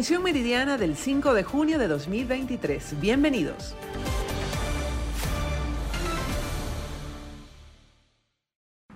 Misión Meridiana del 5 de junio de 2023. Bienvenidos.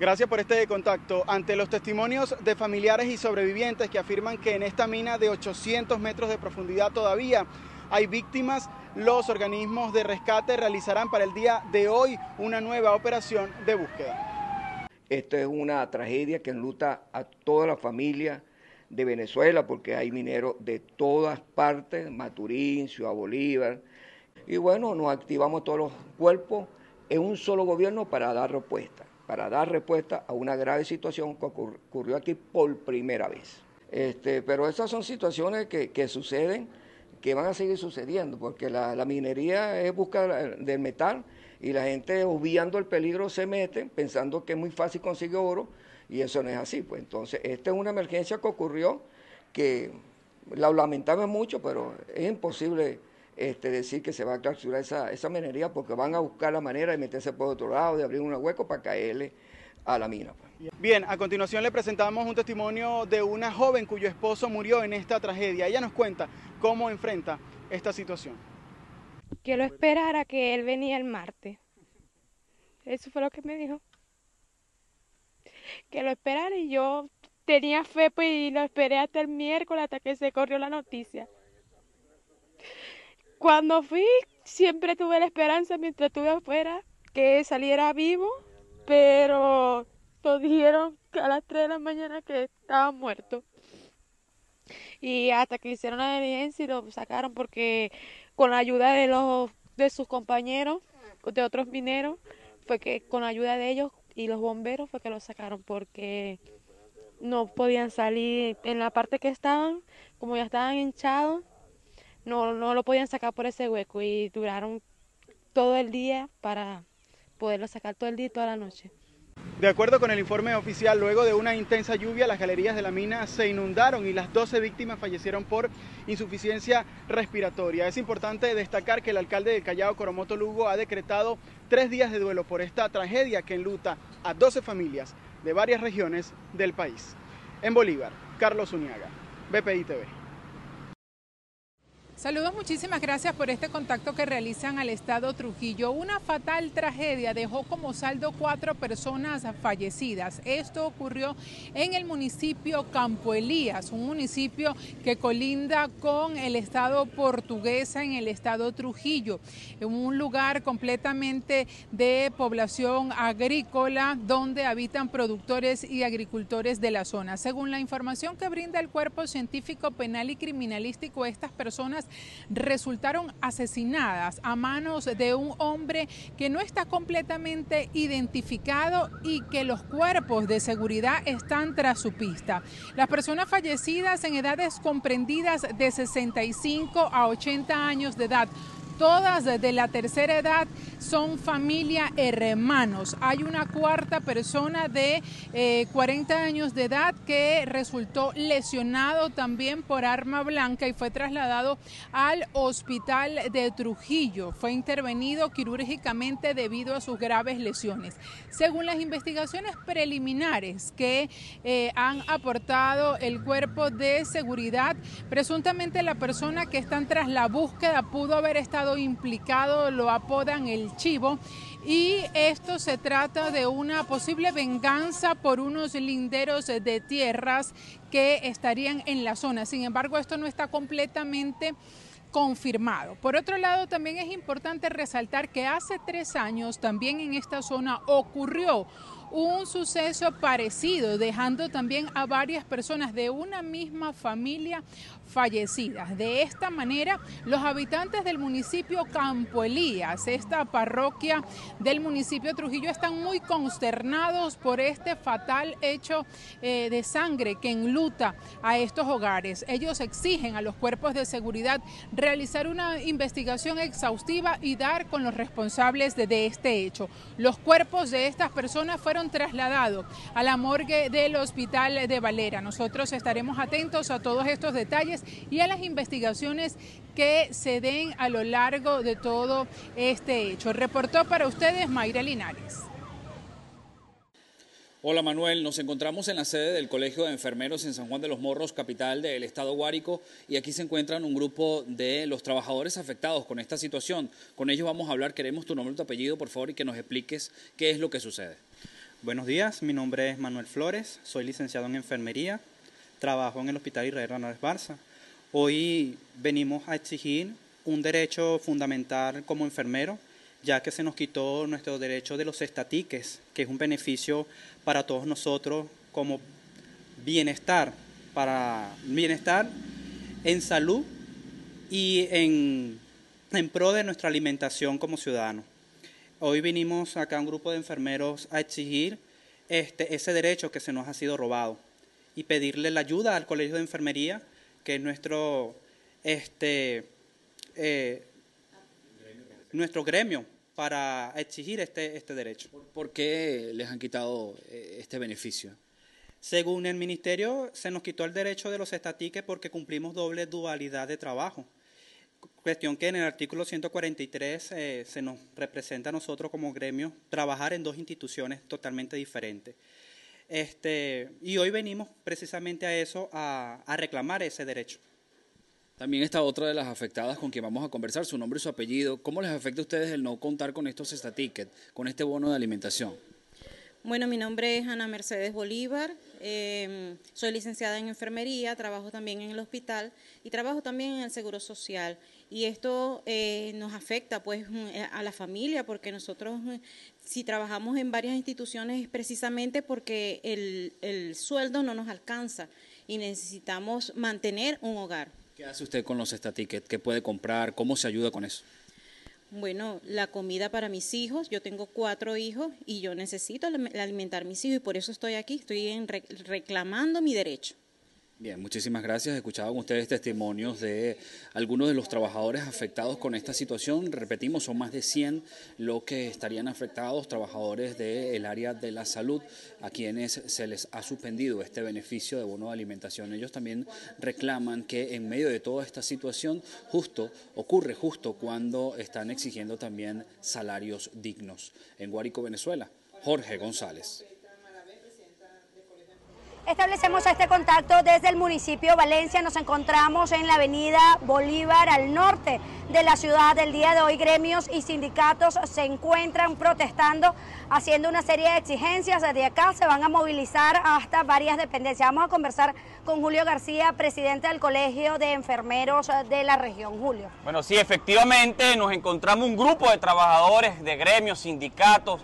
Gracias por este contacto. Ante los testimonios de familiares y sobrevivientes que afirman que en esta mina de 800 metros de profundidad todavía hay víctimas, los organismos de rescate realizarán para el día de hoy una nueva operación de búsqueda. Esto es una tragedia que enluta a toda la familia de Venezuela porque hay mineros de todas partes, Maturín, Ciudad Bolívar. Y bueno, nos activamos todos los cuerpos en un solo gobierno para dar respuesta para dar respuesta a una grave situación que ocurrió aquí por primera vez. Este, pero esas son situaciones que, suceden, que van a seguir sucediendo, porque la, minería es buscar del metal y la gente obviando el peligro se mete pensando que es muy fácil conseguir oro y eso no es así. Pues entonces, esta es una emergencia que ocurrió que la lamentamos mucho, pero es imposible este, decir que se va a clausurar esa, esa minería porque van a buscar la manera de meterse por otro lado, de abrir un hueco para caerle a la mina. Pues. Bien, a continuación le presentamos un testimonio de una joven cuyo esposo murió en esta tragedia. Ella nos cuenta cómo enfrenta esta situación. Que lo esperara que él venía el martes. Eso fue lo que me dijo. Que lo esperara y yo tenía fe pues, y lo esperé hasta el miércoles hasta que se corrió la noticia. Cuando fui, siempre tuve la esperanza mientras estuve afuera que saliera vivo, pero nos dijeron a las 3 de la mañana que estaba muerto. Y hasta que hicieron la diligencia y lo sacaron porque con la ayuda de los de sus compañeros, de otros mineros, fue que con la ayuda de ellos y los bomberos fue que lo sacaron porque no podían salir en la parte que estaban, como ya estaban hinchados, no, no lo podían sacar por ese hueco y duraron todo el día para poderlo sacar todo el día y toda la noche. De acuerdo con el informe oficial, luego de una intensa lluvia, las galerías de la mina se inundaron y las 12 víctimas fallecieron por insuficiencia respiratoria. Es importante destacar que el alcalde de Callao, Coromoto Lugo, ha decretado tres días de duelo por esta tragedia que enluta a 12 familias de varias regiones del país. En Bolívar, Carlos Uniaga, BPI TV. Saludos, muchísimas gracias por este contacto que realizan al Estado Trujillo. Una fatal tragedia dejó como saldo cuatro personas fallecidas. Esto ocurrió en el municipio Campo Elías, un municipio que colinda con el Estado portuguesa en el Estado Trujillo, en un lugar completamente de población agrícola donde habitan productores y agricultores de la zona. Según la información que brinda el Cuerpo Científico Penal y Criminalístico, estas personas resultaron asesinadas a manos de un hombre que no está completamente identificado y que los cuerpos de seguridad están tras su pista. Las personas fallecidas en edades comprendidas de 65 a 80 años de edad todas de la tercera edad son familia hermanos. Hay una cuarta persona de 40 eh, años de edad que resultó lesionado también por arma blanca y fue trasladado al hospital de Trujillo. Fue intervenido quirúrgicamente debido a sus graves lesiones. Según las investigaciones preliminares que eh, han aportado el cuerpo de seguridad, presuntamente la persona que están tras la búsqueda pudo haber estado implicado lo apodan el chivo y esto se trata de una posible venganza por unos linderos de tierras que estarían en la zona. Sin embargo, esto no está completamente confirmado. Por otro lado, también es importante resaltar que hace tres años también en esta zona ocurrió un suceso parecido, dejando también a varias personas de una misma familia fallecidas. De esta manera, los habitantes del municipio Campo Elías, esta parroquia del municipio Trujillo, están muy consternados por este fatal hecho eh, de sangre que enluta a estos hogares. Ellos exigen a los cuerpos de seguridad realizar una investigación exhaustiva y dar con los responsables de, de este hecho. Los cuerpos de estas personas fueron trasladados a la morgue del hospital de Valera. Nosotros estaremos atentos a todos estos detalles y a las investigaciones que se den a lo largo de todo este hecho. Reportó para ustedes Mayra Linares. Hola Manuel, nos encontramos en la sede del Colegio de Enfermeros en San Juan de los Morros, capital del estado Guárico, y aquí se encuentran un grupo de los trabajadores afectados con esta situación. Con ellos vamos a hablar, queremos tu nombre y tu apellido, por favor, y que nos expliques qué es lo que sucede. Buenos días, mi nombre es Manuel Flores, soy licenciado en enfermería, trabajo en el Hospital Israel Hernández Barça. Hoy venimos a exigir un derecho fundamental como enfermero, ya que se nos quitó nuestro derecho de los estatiques, que es un beneficio para todos nosotros como bienestar, para bienestar en salud y en, en pro de nuestra alimentación como ciudadanos. Hoy vinimos acá un grupo de enfermeros a exigir este, ese derecho que se nos ha sido robado y pedirle la ayuda al Colegio de Enfermería, que es nuestro, este, eh, nuestro gremio para exigir este, este derecho. ¿Por qué les han quitado eh, este beneficio? Según el Ministerio, se nos quitó el derecho de los estatiques porque cumplimos doble dualidad de trabajo. Cuestión que en el artículo 143 eh, se nos representa a nosotros como gremio trabajar en dos instituciones totalmente diferentes. Este, y hoy venimos precisamente a eso, a, a reclamar ese derecho. También está otra de las afectadas con quien vamos a conversar, su nombre y su apellido. ¿Cómo les afecta a ustedes el no contar con estos estatickets, con este bono de alimentación? Bueno, mi nombre es Ana Mercedes Bolívar, eh, soy licenciada en enfermería, trabajo también en el hospital y trabajo también en el Seguro Social. Y esto eh, nos afecta pues a la familia porque nosotros si trabajamos en varias instituciones es precisamente porque el, el sueldo no nos alcanza y necesitamos mantener un hogar. ¿Qué hace usted con los estatickets? ¿Qué puede comprar? ¿Cómo se ayuda con eso? Bueno, la comida para mis hijos, yo tengo cuatro hijos y yo necesito alimentar a mis hijos y por eso estoy aquí, estoy reclamando mi derecho. Bien, muchísimas gracias. Escuchaban ustedes testimonios de algunos de los trabajadores afectados con esta situación. Repetimos, son más de 100 los que estarían afectados, trabajadores del área de la salud, a quienes se les ha suspendido este beneficio de bono de alimentación. Ellos también reclaman que en medio de toda esta situación, justo, ocurre justo cuando están exigiendo también salarios dignos. En Guárico, Venezuela, Jorge González. Establecemos este contacto desde el municipio Valencia. Nos encontramos en la avenida Bolívar al norte de la ciudad. del día de hoy gremios y sindicatos se encuentran protestando, haciendo una serie de exigencias. Desde acá se van a movilizar hasta varias dependencias. Vamos a conversar con Julio García, presidente del Colegio de Enfermeros de la región. Julio. Bueno, sí, efectivamente nos encontramos un grupo de trabajadores de gremios, sindicatos,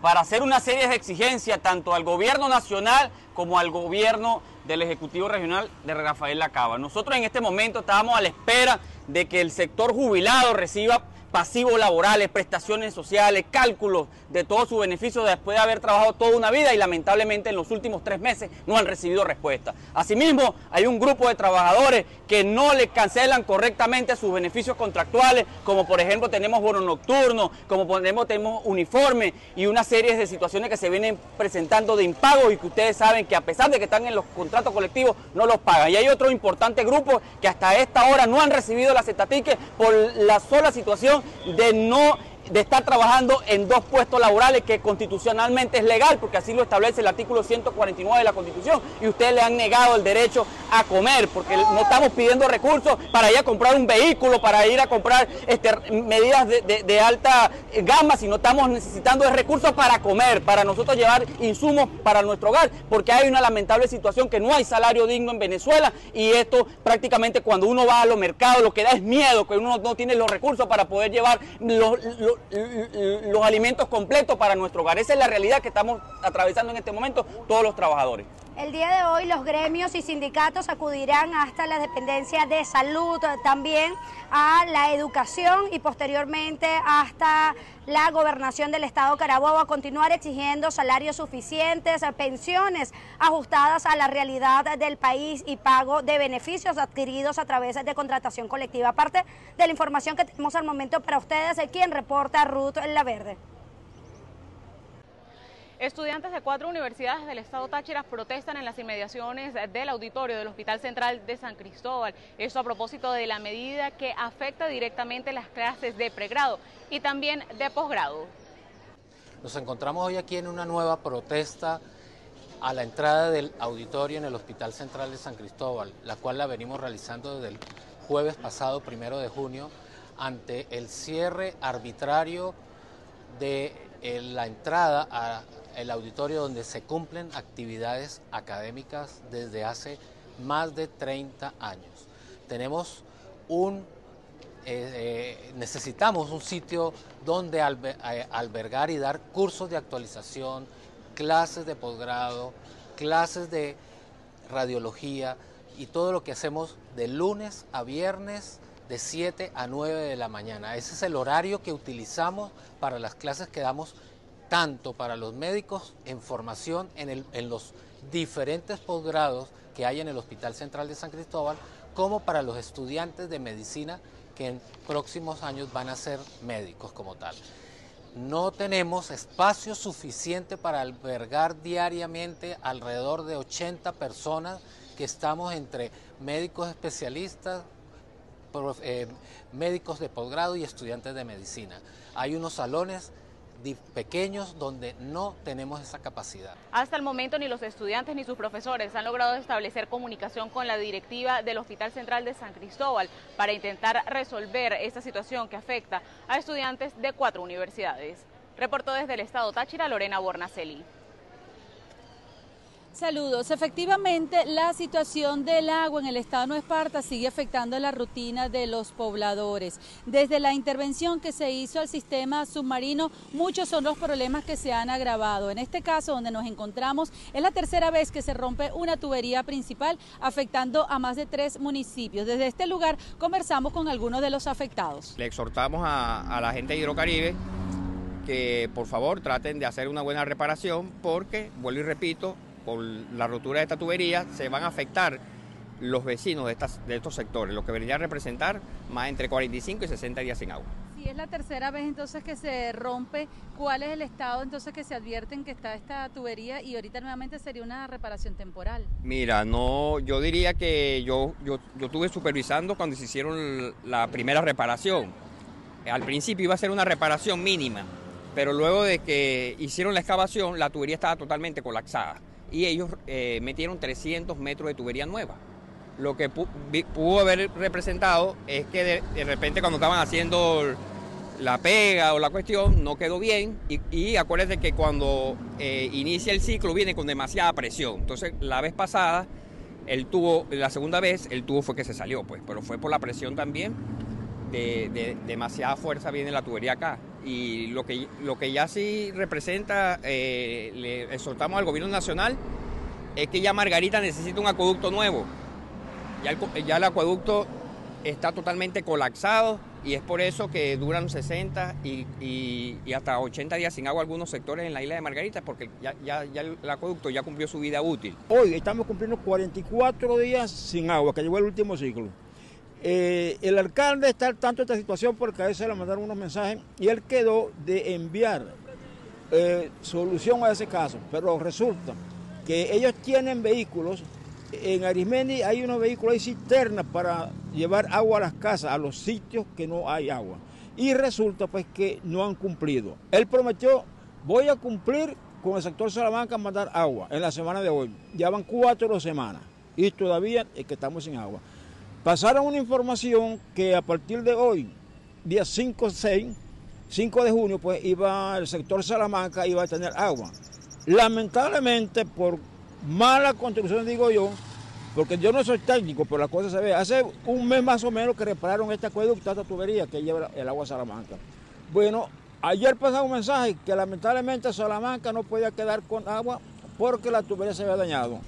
para hacer una serie de exigencias tanto al gobierno nacional como al gobierno del Ejecutivo Regional de Rafael Lacaba. Nosotros en este momento estábamos a la espera de que el sector jubilado reciba pasivos laborales, prestaciones sociales, cálculos de todos sus beneficios después de haber trabajado toda una vida y lamentablemente en los últimos tres meses no han recibido respuesta. Asimismo, hay un grupo de trabajadores que no le cancelan correctamente sus beneficios contractuales, como por ejemplo tenemos bono nocturno, como tenemos, tenemos uniforme y una serie de situaciones que se vienen presentando de impago y que ustedes saben que a pesar de que están en los contratos colectivos no los pagan. Y hay otro importante grupo que hasta esta hora no han recibido las estatiques por la sola situación de no de estar trabajando en dos puestos laborales que constitucionalmente es legal, porque así lo establece el artículo 149 de la Constitución, y ustedes le han negado el derecho a comer, porque no estamos pidiendo recursos para ir a comprar un vehículo, para ir a comprar este, medidas de, alta gama, sino estamos necesitando de recursos para comer, para nosotros llevar insumos para nuestro hogar, porque hay una lamentable situación que no hay salario digno en Venezuela, y esto prácticamente cuando uno va a los mercados lo que da es miedo, que uno no tiene los recursos para poder llevar los los alimentos completos para nuestro hogar. Esa es la realidad que estamos atravesando en este momento todos los trabajadores. El día de hoy los gremios y sindicatos acudirán hasta la dependencia de salud, también a la educación y posteriormente hasta la gobernación del estado Carabobo a continuar exigiendo salarios suficientes, pensiones ajustadas a la realidad del país y pago de beneficios adquiridos a través de contratación colectiva. Aparte de la información que tenemos al momento para ustedes, quien reporta Ruth La Verde. Estudiantes de cuatro universidades del estado Táchira protestan en las inmediaciones del auditorio del Hospital Central de San Cristóbal. Esto a propósito de la medida que afecta directamente las clases de pregrado y también de posgrado. Nos encontramos hoy aquí en una nueva protesta a la entrada del auditorio en el Hospital Central de San Cristóbal, la cual la venimos realizando desde el jueves pasado, primero de junio, ante el cierre arbitrario de eh, la entrada al auditorio donde se cumplen actividades académicas desde hace más de 30 años. Tenemos un, eh, eh, necesitamos un sitio donde albergar y dar cursos de actualización, clases de posgrado, clases de radiología y todo lo que hacemos de lunes a viernes de 7 a 9 de la mañana. Ese es el horario que utilizamos para las clases que damos tanto para los médicos en formación en, los diferentes posgrados que hay en el Hospital Central de San Cristóbal, como para los estudiantes de medicina que en próximos años van a ser médicos como tal. No tenemos espacio suficiente para albergar diariamente alrededor de 80 personas que estamos entre médicos especialistas, eh, médicos de posgrado y estudiantes de medicina. Hay unos salones pequeños donde no tenemos esa capacidad. Hasta el momento ni los estudiantes ni sus profesores han logrado establecer comunicación con la directiva del Hospital Central de San Cristóbal para intentar resolver esta situación que afecta a estudiantes de cuatro universidades. Reportó desde el estado Táchira Lorena Bornaceli. Saludos. Efectivamente, la situación del agua en el estado de Nueva Esparta sigue afectando la rutina de los pobladores. Desde la intervención que se hizo al sistema submarino, muchos son los problemas que se han agravado. En este caso, donde nos encontramos, es la tercera vez que se rompe una tubería principal, afectando a más de tres municipios. Desde este lugar conversamos con algunos de los afectados. Le exhortamos a, a la gente de Hidrocaribe que por favor traten de hacer una buena reparación porque, vuelvo y repito, por la rotura de esta tubería se van a afectar los vecinos de, estas, de estos sectores, lo que vendría a representar más entre 45 y 60 días sin agua. Si es la tercera vez entonces que se rompe, ¿cuál es el estado entonces que se advierten que está esta tubería y ahorita nuevamente sería una reparación temporal? Mira, no, yo diría que yo, yo, yo estuve supervisando cuando se hicieron la primera reparación. Al principio iba a ser una reparación mínima, pero luego de que hicieron la excavación, la tubería estaba totalmente colapsada y ellos eh, metieron 300 metros de tubería nueva. Lo que pudo haber representado es que de, repente cuando estaban haciendo la pega o la cuestión no quedó bien y, y acuérdense que cuando eh, inicia el ciclo viene con demasiada presión. Entonces la vez pasada el tubo, la segunda vez el tubo fue que se salió, pues, pero fue por la presión también de, demasiada fuerza viene la tubería acá. Y lo que, lo que ya sí representa, eh, le exhortamos al gobierno nacional, es que ya Margarita necesita un acueducto nuevo. Ya el, acueducto está totalmente colapsado y es por eso que duran 60 y, hasta 80 días sin agua algunos sectores en la isla de Margarita, porque ya, ya, ya, el acueducto ya cumplió su vida útil. Hoy estamos cumpliendo 44 días sin agua, que llegó el último ciclo. Eh, el alcalde está al tanto de esta situación porque a veces le mandaron unos mensajes y él quedó de enviar eh, solución a ese caso, pero resulta que ellos tienen vehículos, en Arismendi hay unos vehículos, hay cisternas para llevar agua a las casas, a los sitios que no hay agua. Y resulta pues que no han cumplido. Él prometió, voy a cumplir con el sector Salamanca mandar agua en la semana de hoy. Ya van cuatro semanas y todavía es que estamos sin agua. Pasaron una información que a partir de hoy, día 5, 6, 5 de junio, pues iba el sector Salamanca iba a tener agua. Lamentablemente, por mala construcción, digo yo, porque yo no soy técnico, pero la cosa se ve. Hace un mes más o menos que repararon este acueducto, esta tubería que lleva el agua a Salamanca. Bueno, ayer pasaba un mensaje que lamentablemente Salamanca no podía quedar con agua porque la tubería se había dañado.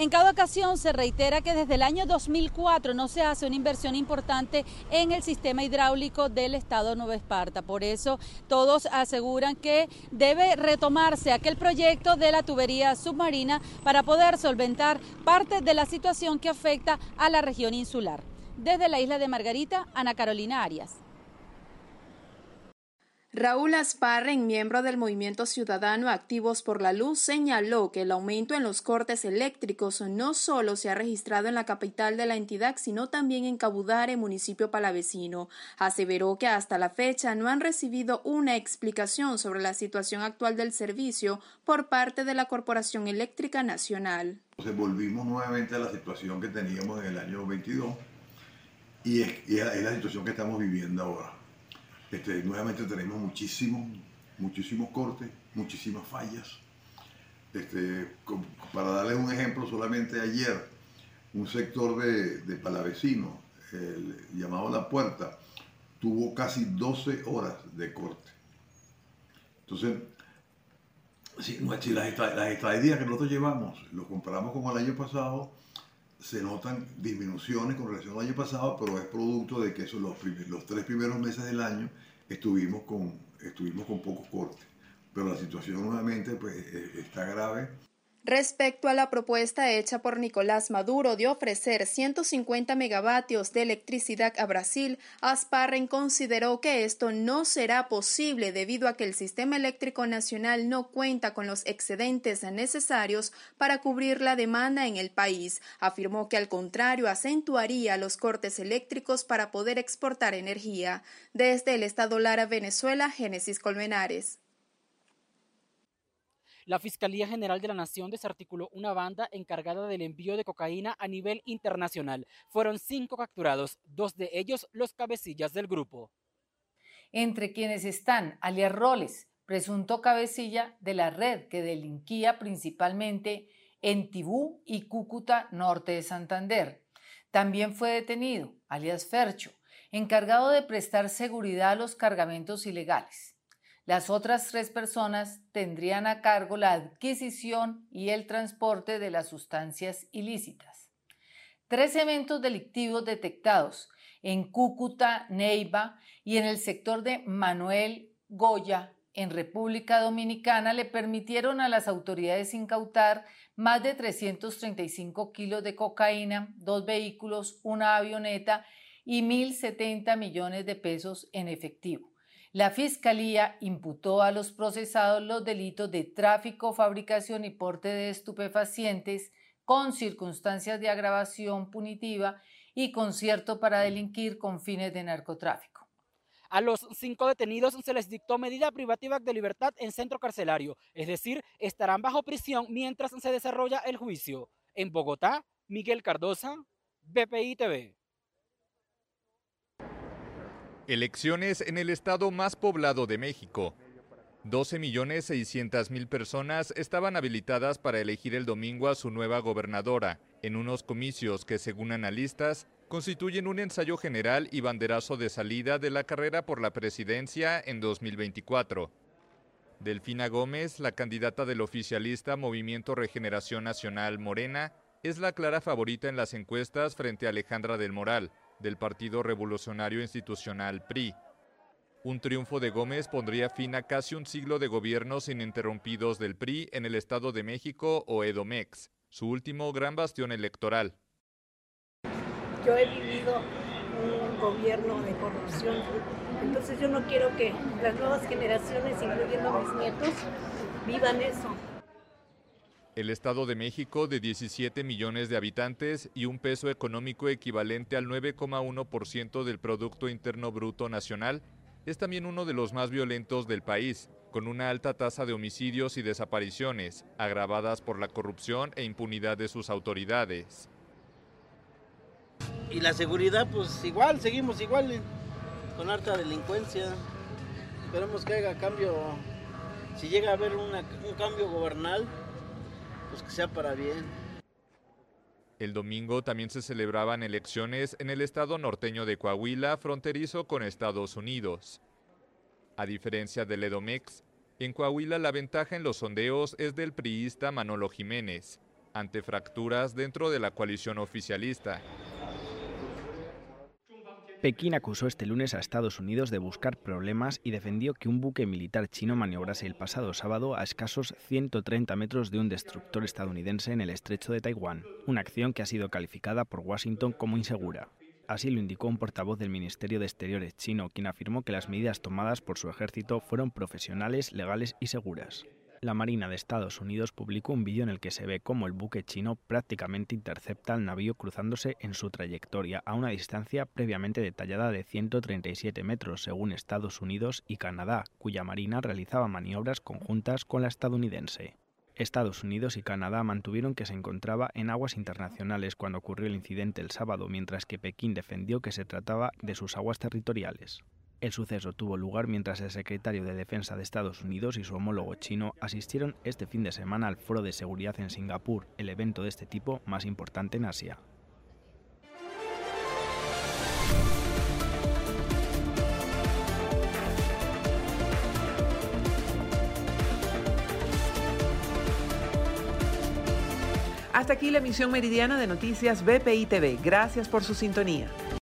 En cada ocasión se reitera que desde el año 2004 no se hace una inversión importante en el sistema hidráulico del estado Nueva Esparta. Por eso todos aseguran que debe retomarse aquel proyecto de la tubería submarina para poder solventar parte de la situación que afecta a la región insular. Desde la isla de Margarita, Ana Carolina Arias. Raúl Asparren, miembro del Movimiento Ciudadano Activos por la Luz, señaló que el aumento en los cortes eléctricos no solo se ha registrado en la capital de la entidad, sino también en Cabudare, municipio palavecino. Aseveró que hasta la fecha no han recibido una explicación sobre la situación actual del servicio por parte de la Corporación Eléctrica Nacional. volvimos nuevamente a la situación que teníamos en el año 22 y es, y es la situación que estamos viviendo ahora este, nuevamente tenemos muchísimos, muchísimos cortes, muchísimas fallas. Este, para darles un ejemplo, solamente ayer un sector de, de Palavecino, llamado La Puerta, tuvo casi 12 horas de corte. Entonces, si, las, las que nosotros llevamos, lo comparamos con el año pasado, se notan disminuciones con relación al año pasado, pero es producto de que esos los, tres primeros meses del año estuvimos con, estuvimos con pocos cortes. Pero la situación nuevamente pues, e, está grave. Respecto a la propuesta hecha por Nicolás Maduro de ofrecer 150 megavatios de electricidad a Brasil, Asparren consideró que esto no será posible debido a que el sistema eléctrico nacional no cuenta con los excedentes necesarios para cubrir la demanda en el país. Afirmó que al contrario acentuaría los cortes eléctricos para poder exportar energía. Desde el Estado Lara, Venezuela, Génesis Colmenares. La Fiscalía General de la Nación desarticuló una banda encargada del envío de cocaína a nivel internacional. Fueron cinco capturados, dos de ellos los cabecillas del grupo. Entre quienes están alias Roles, presunto cabecilla de la red que delinquía principalmente en Tibú y Cúcuta, norte de Santander. También fue detenido, alias Fercho, encargado de prestar seguridad a los cargamentos ilegales. Las otras tres personas tendrían a cargo la adquisición y el transporte de las sustancias ilícitas. Tres eventos delictivos detectados en Cúcuta, Neiva y en el sector de Manuel Goya, en República Dominicana, le permitieron a las autoridades incautar más de 335 kilos de cocaína, dos vehículos, una avioneta y 1.070 millones de pesos en efectivo. La Fiscalía imputó a los procesados los delitos de tráfico, fabricación y porte de estupefacientes con circunstancias de agravación punitiva y concierto para delinquir con fines de narcotráfico. A los cinco detenidos se les dictó medida privativa de libertad en centro carcelario, es decir, estarán bajo prisión mientras se desarrolla el juicio. En Bogotá, Miguel Cardosa, BPI TV. Elecciones en el estado más poblado de México. 12.600.000 personas estaban habilitadas para elegir el domingo a su nueva gobernadora, en unos comicios que, según analistas, constituyen un ensayo general y banderazo de salida de la carrera por la presidencia en 2024. Delfina Gómez, la candidata del oficialista Movimiento Regeneración Nacional Morena, es la clara favorita en las encuestas frente a Alejandra del Moral, del Partido Revolucionario Institucional PRI. Un triunfo de Gómez pondría fin a casi un siglo de gobiernos ininterrumpidos del PRI en el Estado de México o Edomex, su último gran bastión electoral. Yo he vivido un gobierno de corrupción, entonces yo no quiero que las nuevas generaciones, incluyendo mis nietos, vivan eso. El Estado de México, de 17 millones de habitantes y un peso económico equivalente al 9,1% del Producto Interno Bruto Nacional, es también uno de los más violentos del país, con una alta tasa de homicidios y desapariciones, agravadas por la corrupción e impunidad de sus autoridades. Y la seguridad, pues igual, seguimos igual, con alta delincuencia. Esperemos que haya cambio, si llega a haber un cambio gobernal, pues que sea para bien. El domingo también se celebraban elecciones en el estado norteño de Coahuila, fronterizo con Estados Unidos. A diferencia del Edomex, en Coahuila la ventaja en los sondeos es del priista Manolo Jiménez, ante fracturas dentro de la coalición oficialista. Pekín acusó este lunes a Estados Unidos de buscar problemas y defendió que un buque militar chino maniobrase el pasado sábado a escasos 130 metros de un destructor estadounidense en el estrecho de Taiwán, una acción que ha sido calificada por Washington como insegura. Así lo indicó un portavoz del Ministerio de Exteriores chino, quien afirmó que las medidas tomadas por su ejército fueron profesionales, legales y seguras. La Marina de Estados Unidos publicó un vídeo en el que se ve cómo el buque chino prácticamente intercepta al navío cruzándose en su trayectoria a una distancia previamente detallada de 137 metros, según Estados Unidos y Canadá, cuya Marina realizaba maniobras conjuntas con la estadounidense. Estados Unidos y Canadá mantuvieron que se encontraba en aguas internacionales cuando ocurrió el incidente el sábado, mientras que Pekín defendió que se trataba de sus aguas territoriales. El suceso tuvo lugar mientras el secretario de Defensa de Estados Unidos y su homólogo chino asistieron este fin de semana al Foro de Seguridad en Singapur, el evento de este tipo más importante en Asia. Hasta aquí la emisión meridiana de Noticias BPI TV. Gracias por su sintonía.